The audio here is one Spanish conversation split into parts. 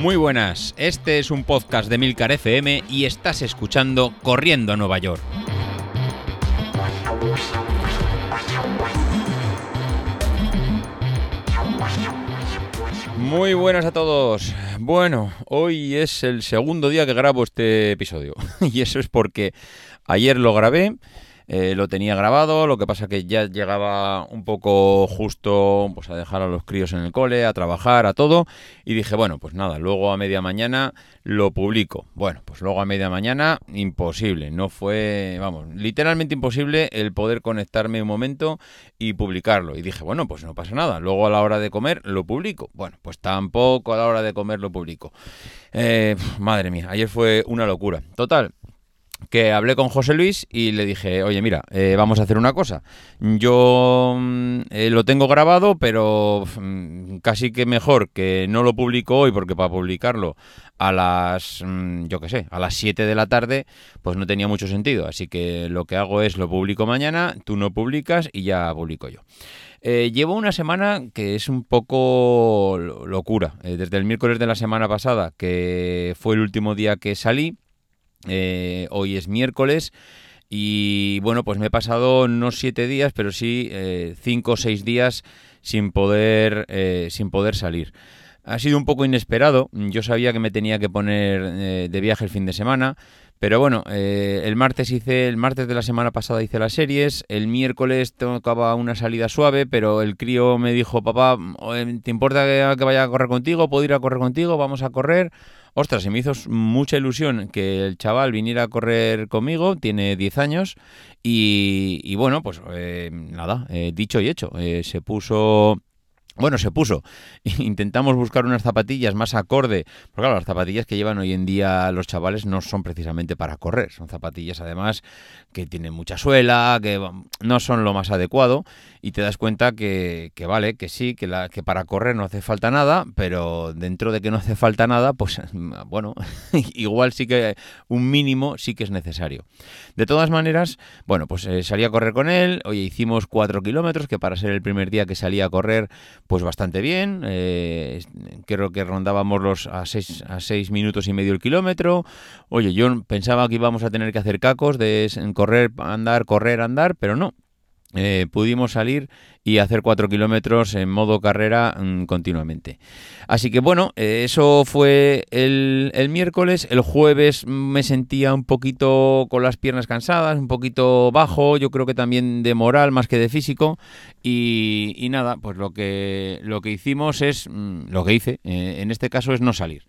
Muy buenas, este es un podcast de Milcar FM y estás escuchando Corriendo a Nueva York. Muy buenas a todos. Bueno, hoy es el segundo día que grabo este episodio y eso es porque ayer lo grabé eh, lo tenía grabado, lo que pasa que ya llegaba un poco justo pues a dejar a los críos en el cole, a trabajar, a todo, y dije, bueno, pues nada, luego a media mañana lo publico. Bueno, pues luego a media mañana, imposible, no fue, vamos, literalmente imposible el poder conectarme un momento y publicarlo. Y dije, bueno, pues no pasa nada, luego a la hora de comer lo publico. Bueno, pues tampoco a la hora de comer lo publico. Eh, madre mía, ayer fue una locura. Total, que hablé con José Luis y le dije, oye, mira, eh, vamos a hacer una cosa. Yo mm, eh, lo tengo grabado, pero mm, casi que mejor que no lo publico hoy, porque para publicarlo a las, mm, yo qué sé, a las 7 de la tarde, pues no tenía mucho sentido. Así que lo que hago es lo publico mañana, tú no publicas y ya publico yo. Eh, llevo una semana que es un poco locura. desde el miércoles de la semana pasada, que fue el último día que salí, eh, hoy es miércoles y bueno, pues me he pasado no siete días, pero sí eh, cinco o seis días sin poder, eh, sin poder salir. Ha sido un poco inesperado. Yo sabía que me tenía que poner de viaje el fin de semana, pero bueno, el martes hice, el martes de la semana pasada hice las series, el miércoles tocaba una salida suave, pero el crío me dijo, papá, ¿te importa que, vaya a correr contigo? ¿Puedo ir a correr contigo? Vamos a correr. Ostras, se me hizo mucha ilusión que el chaval viniera a correr conmigo, tiene 10 años, y, bueno, pues eh, nada, eh, dicho y hecho, eh, se puso bueno, se puso. Intentamos buscar unas zapatillas más acorde. Porque claro, las zapatillas que llevan hoy en día los chavales no son precisamente para correr. Son zapatillas además que tienen mucha suela, que no son lo más adecuado. Y te das cuenta que, vale, que sí, que, para correr no hace falta nada, pero dentro de que no hace falta nada, pues bueno, igual sí que un mínimo sí que es necesario. De todas maneras, bueno, pues eh, salí a correr con él. Oye, hicimos cuatro kilómetros, que para ser el primer día que salí a correr, pues bastante bien. Eh, creo que rondábamos los a seis, a seis minutos y medio el kilómetro. Oye, yo pensaba que íbamos a tener que hacer cacos de correr, andar, correr, andar, pero no. Eh, pudimos salir y hacer cuatro kilómetros en modo carrera mm, continuamente. Así que bueno, eh, eso fue el, miércoles. El jueves me sentía un poquito con las piernas cansadas, un poquito bajo, yo creo que también de moral más que de físico. Y, y nada, pues lo que, lo que hicimos es, mm, lo que hice, eh, en este caso es no salir.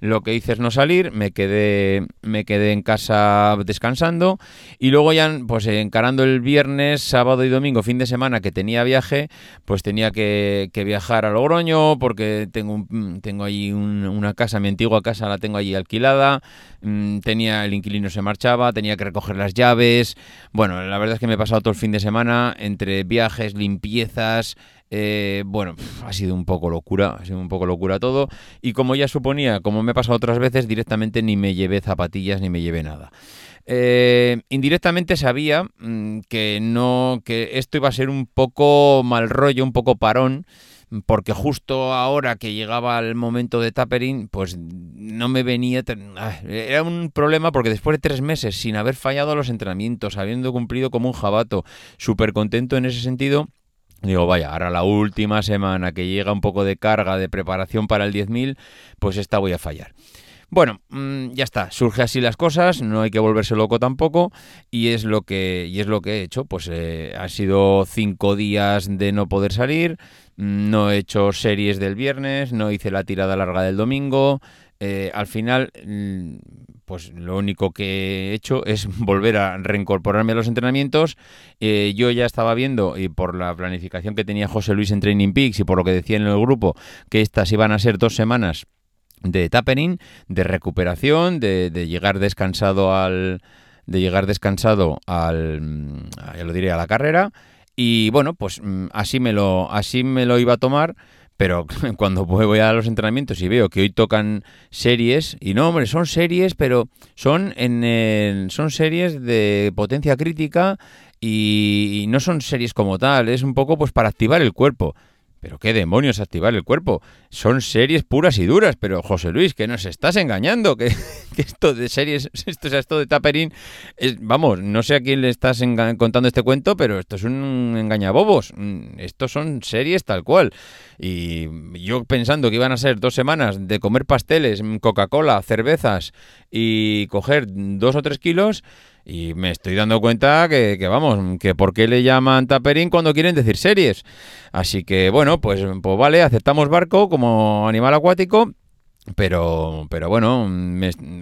Lo que hice es no salir, me quedé, me quedé en casa descansando y luego ya pues encarando el viernes, sábado y domingo, fin de semana que tenía viaje, pues tenía que, viajar a Logroño porque tengo, un, tengo ahí una casa, mi antigua casa la tengo allí alquilada, mm, tenía el inquilino se marchaba, tenía que recoger las llaves. Bueno, la verdad es que me he pasado todo el fin de semana entre viajes, limpiezas, eh, bueno, ha sido un poco locura, ha sido un poco locura todo. Y como ya suponía, como me he pasado otras veces, directamente ni me llevé zapatillas ni me llevé nada. Eh, indirectamente sabía mm, que no, que esto iba a ser un poco mal rollo, un poco parón porque justo ahora que llegaba el momento de tapering, pues no me venía... Ah, era un problema porque después de tres meses sin haber fallado los entrenamientos, habiendo cumplido como un jabato, súper contento en ese sentido, Digo, vaya, ahora la última semana que llega un poco de carga de preparación para el 10.000, pues esta voy a fallar. Bueno, mm, ya está, surge así las cosas, no hay que volverse loco tampoco y es lo que, y es lo que he hecho. Pues eh, ha sido cinco días de no poder salir, no he hecho series del viernes, no hice la tirada larga del domingo, eh, al final, mm, pues lo único que he hecho es volver a reincorporarme a los entrenamientos. Eh, yo ya estaba viendo, y por la planificación que tenía José Luis en Training Peaks y por lo que decía en el grupo, que estas iban a ser dos semanas de tapering, de recuperación, de, llegar descansado al de llegar descansado al mm, ya lo diré a la carrera y bueno pues mm, así me lo así me lo iba a tomar pero cuando voy a los entrenamientos y veo que hoy tocan series, y no, hombre, son series, pero son, en son series de potencia crítica y, no son series como tal, es un poco pues para activar el cuerpo. Pero qué demonios activar el cuerpo. Son series puras y duras, pero José Luis, que nos estás engañando, que, esto de series, esto, sea, esto de Taperín, es, vamos, no sé a quién le estás contando este cuento, pero esto es un engañabobos. Mm, estos son series tal cual. Y yo pensando que iban a ser dos semanas de comer pasteles, Coca-Cola, cervezas y coger dos o tres kilos, y me estoy dando cuenta que, vamos, que por qué le llaman taperín cuando quieren decir series. Así que bueno, pues, pues vale, aceptamos barco como animal acuático. Pero, pero bueno,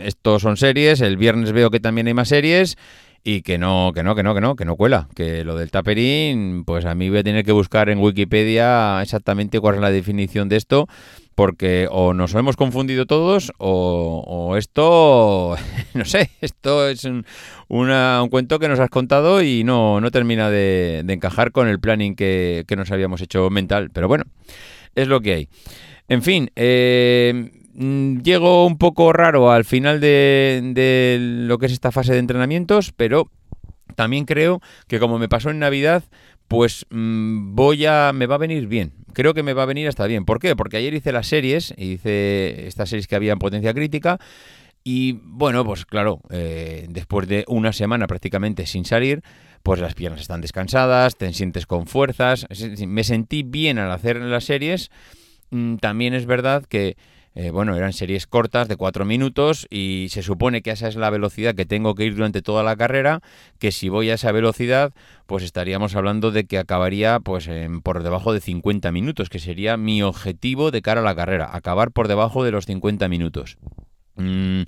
estos son series. El viernes veo que también hay más series y que no, que no, que no, que no, que no cuela. Que lo del taperín, pues a mí voy a tener que buscar en Wikipedia exactamente cuál es la definición de esto, porque o nos hemos confundido todos o, esto, no sé, esto es un, un, cuento que nos has contado y no, no termina de, encajar con el planning que, nos habíamos hecho mental. Pero bueno, es lo que hay. En fin, eh, llego un poco raro al final de, de lo que es esta fase de entrenamientos, pero también creo que como me pasó en Navidad, pues mm, voy a me va a venir bien. Creo que me va a venir hasta bien. ¿Por qué? Porque ayer hice las series, hice estas series que había en potencia crítica y bueno, pues claro, eh, después de una semana prácticamente sin salir, pues las piernas están descansadas, te sientes con fuerzas. Me sentí bien al hacer las series. Mm, también es verdad que eh, bueno, eran series cortas de cuatro minutos y se supone que esa es la velocidad que tengo que ir durante toda la carrera, que si voy a esa velocidad, pues estaríamos hablando de que acabaría pues por debajo de 50 minutos, que sería mi objetivo de cara a la carrera, acabar por debajo de los 50 minutos. Mm,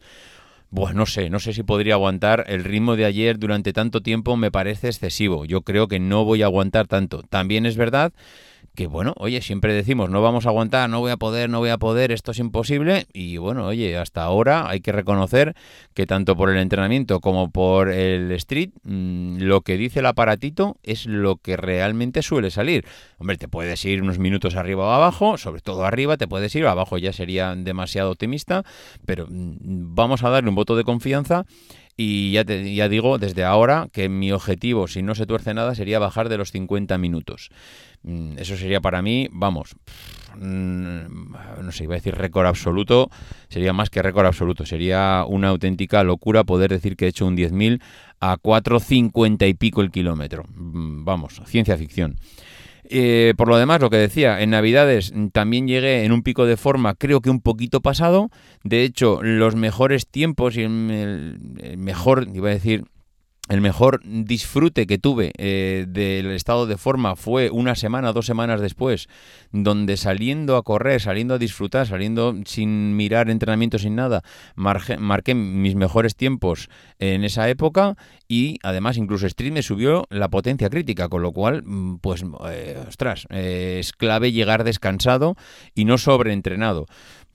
bueno, no sé, no sé si podría aguantar el ritmo de ayer durante tanto tiempo, me parece excesivo. Yo creo que no voy a aguantar tanto. También es verdad que bueno, oye, siempre decimos, no vamos a aguantar, no voy a poder, no voy a poder, esto es imposible. Y bueno, oye, hasta ahora hay que reconocer que tanto por el entrenamiento como por el street, mm, lo que dice el aparatito es lo que realmente suele salir. Hombre, te puedes ir unos minutos arriba o abajo, sobre todo arriba te puedes ir, abajo ya sería demasiado optimista, pero mm, vamos a darle un voto de confianza y ya, te, ya digo desde ahora que mi objetivo, si no se tuerce nada, sería bajar de los 50 minutos. Mm, eso sería para mí, vamos, mm, no sé, iba a decir récord absoluto, sería más que récord absoluto, sería una auténtica locura poder decir que he hecho un 10.000 a 4.50 y pico el kilómetro. Mm, vamos, ciencia ficción. Eh, por lo demás, lo que decía, en Navidades también llegué en un pico de forma, creo que un poquito pasado. De hecho, los mejores tiempos y el mejor, iba a decir, el mejor disfrute que tuve eh, del estado de forma fue una semana, dos semanas después, donde saliendo a correr, saliendo a disfrutar, saliendo sin mirar entrenamiento, sin nada, marqué mis mejores tiempos en esa época y además incluso Street me subió la potencia crítica, con lo cual, mm, pues, eh, ostras, eh, es clave llegar descansado y no sobreentrenado.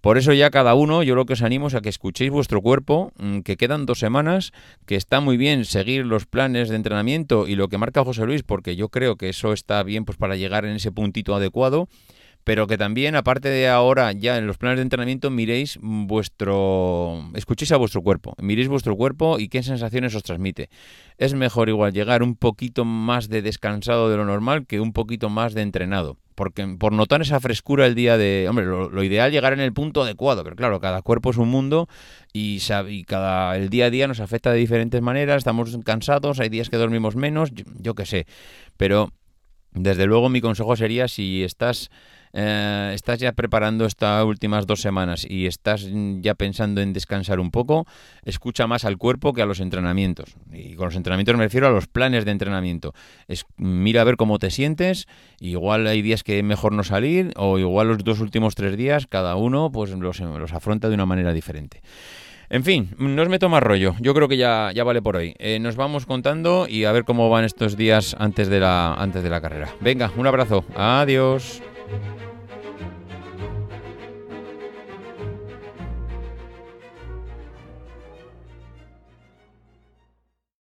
Por eso ya cada uno, yo lo que os animo es a que escuchéis vuestro cuerpo, mm, que quedan dos semanas, que está muy bien seguir los planes de entrenamiento y lo que marca José Luis, porque yo creo que eso está bien pues para llegar en ese puntito adecuado pero que también, aparte de ahora, ya en los planes de entrenamiento, miréis vuestro. escuchéis a vuestro cuerpo, miréis vuestro cuerpo y qué sensaciones os transmite. Es mejor igual llegar un poquito más de descansado de lo normal que un poquito más de entrenado. Porque por notar esa frescura el día de. Hombre, lo, ideal es llegar en el punto adecuado, pero claro, cada cuerpo es un mundo y, y, cada, el día a día nos afecta de diferentes maneras. Estamos cansados, hay días que dormimos menos, yo, yo qué sé. Pero desde luego mi consejo sería si estás eh, estás ya preparando estas últimas dos semanas y estás ya pensando en descansar un poco, escucha más al cuerpo que a los entrenamientos. Y con los entrenamientos me refiero a los planes de entrenamiento. Es, mira a ver cómo te sientes, igual hay días que es mejor no salir o igual los dos últimos tres días cada uno pues los, los afronta de una manera diferente. En fin, no os meto más rollo. Yo creo que ya, ya vale por hoy. Eh, nos vamos contando y a ver cómo van estos días antes de la, antes de la carrera. Venga, un abrazo. Adiós.